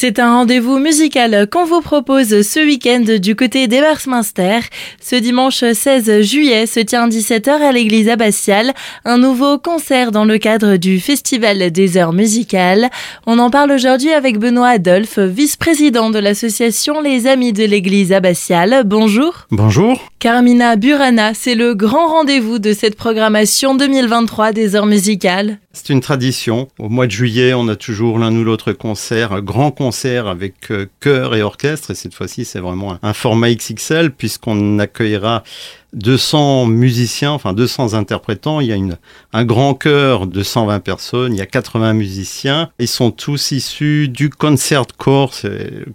C'est un rendez-vous musical qu'on vous propose ce week-end du côté d'Ebersminster. Ce dimanche 16 juillet se tient 17h à l'église abbatiale un nouveau concert dans le cadre du Festival des heures musicales. On en parle aujourd'hui avec Benoît Adolphe, vice-président de l'association Les Amis de l'église abbatiale. Bonjour. Bonjour. Carmina Burana, c'est le grand rendez-vous de cette programmation 2023 des heures musicales. C'est une tradition. Au mois de juillet, on a toujours l'un ou l'autre concert, un grand concert avec euh, chœur et orchestre. Et cette fois-ci, c'est vraiment un, format XXL puisqu'on accueillera 200 musiciens, enfin 200 interprétants. Il y a une, un grand chœur de 120 personnes. Il y a 80 musiciens. Ils sont tous issus du Concert Corps,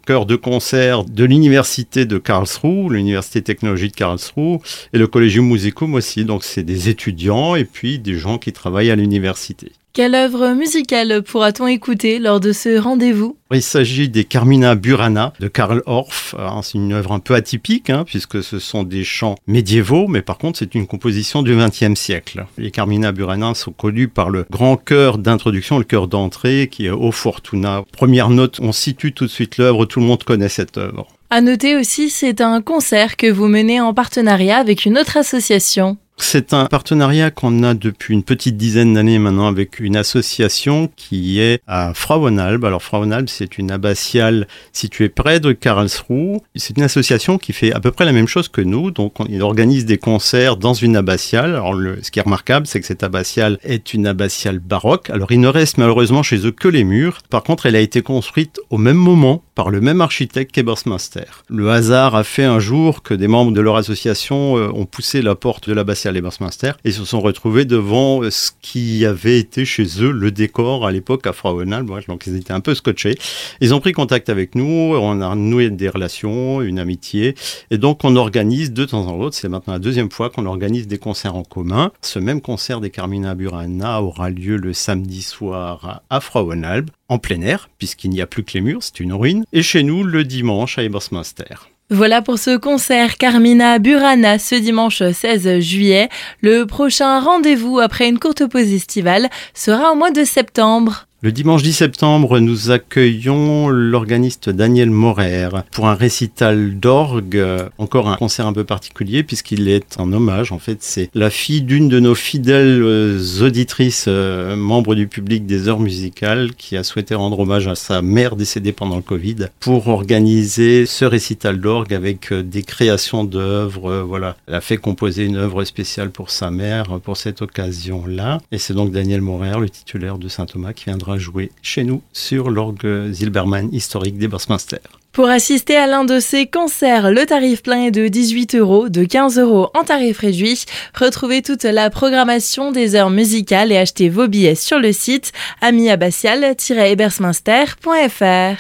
chœur de concert de l'université de Karlsruhe, l'université technologique de Karlsruhe, et le Collegium Musicum aussi. Donc c'est des étudiants et puis des gens qui travaillent à l'université. Quelle œuvre musicale pourra-t-on écouter lors de ce rendez-vous? Il s'agit des Carmina Burana de Karl Orff. C'est une œuvre un peu atypique hein, puisque ce sont des chants médiévaux, mais par contre c'est une composition du XXe siècle. Les Carmina Burana sont connus par le grand chœur d'introduction, le chœur d'entrée qui est O Fortuna. Première note, on situe tout de suite l'œuvre, tout le monde connaît cette œuvre. À noter aussi, c'est un concert que vous menez en partenariat avec une autre association. C'est un partenariat qu'on a depuis une petite dizaine d'années maintenant avec une association qui est à Frauenalb. Alors Frauenalb, c'est une abbatiale située près de Karlsruhe. C'est une association qui fait à peu près la même chose que nous. Donc on, il organise des concerts dans une abbatiale. Alors ce qui est remarquable, c'est que cette abbatiale est une abbatiale baroque. Alors il ne reste malheureusement chez eux que les murs. Par contre, elle a été construite au même moment par le même architecte qu'Ebersmaster. Le hasard a fait un jour que des membres de leur association euh, ont poussé la porte de l'abbatiale Ebersmaster et se sont retrouvés devant ce qui avait été chez eux le décor à l'époque à Frauenal. Donc ils étaient un peu scotchés. Ils ont pris contact avec nous, on a noué des relations, une amitié. Et donc on organise de temps en temps, c'est maintenant la deuxième fois qu'on organise des concerts en commun. Ce même concert des Carmina Burana aura lieu le samedi soir à Frauenalb, en plein air, puisqu'il n'y a plus que les murs, c'est une ruine. Et chez nous, le dimanche à Ebersmaster. Voilà pour ce concert Carmina Burana ce dimanche 16 juillet. Le prochain rendez-vous après une courte pause estivale sera au mois de septembre. Le dimanche 10 septembre, nous accueillons l'organiste Daniel Morer pour un récital d'orgue, encore un concert un peu particulier puisqu'il est en hommage. En fait, c'est la fille d'une de nos fidèles euh, auditrices, euh, membres du public des heures musicales, qui a souhaité rendre hommage à sa mère décédée pendant le Covid pour organiser ce récital d'orgue avec euh, des créations d'œuvres. Voilà, elle a fait composer une œuvre spéciale pour sa mère pour cette occasion-là. Et c'est donc Daniel Morer, le titulaire de Saint-Thomas, qui viendra jouer chez nous sur l'orgue Zilberman historique des. Pour assister à l'un de ces concerts, le tarif plein est de 18 euros, de 15 euros en tarif réduit. Retrouvez toute la programmation des heures musicales et achetez vos billets sur le site amiabassial-ebersminster.fr.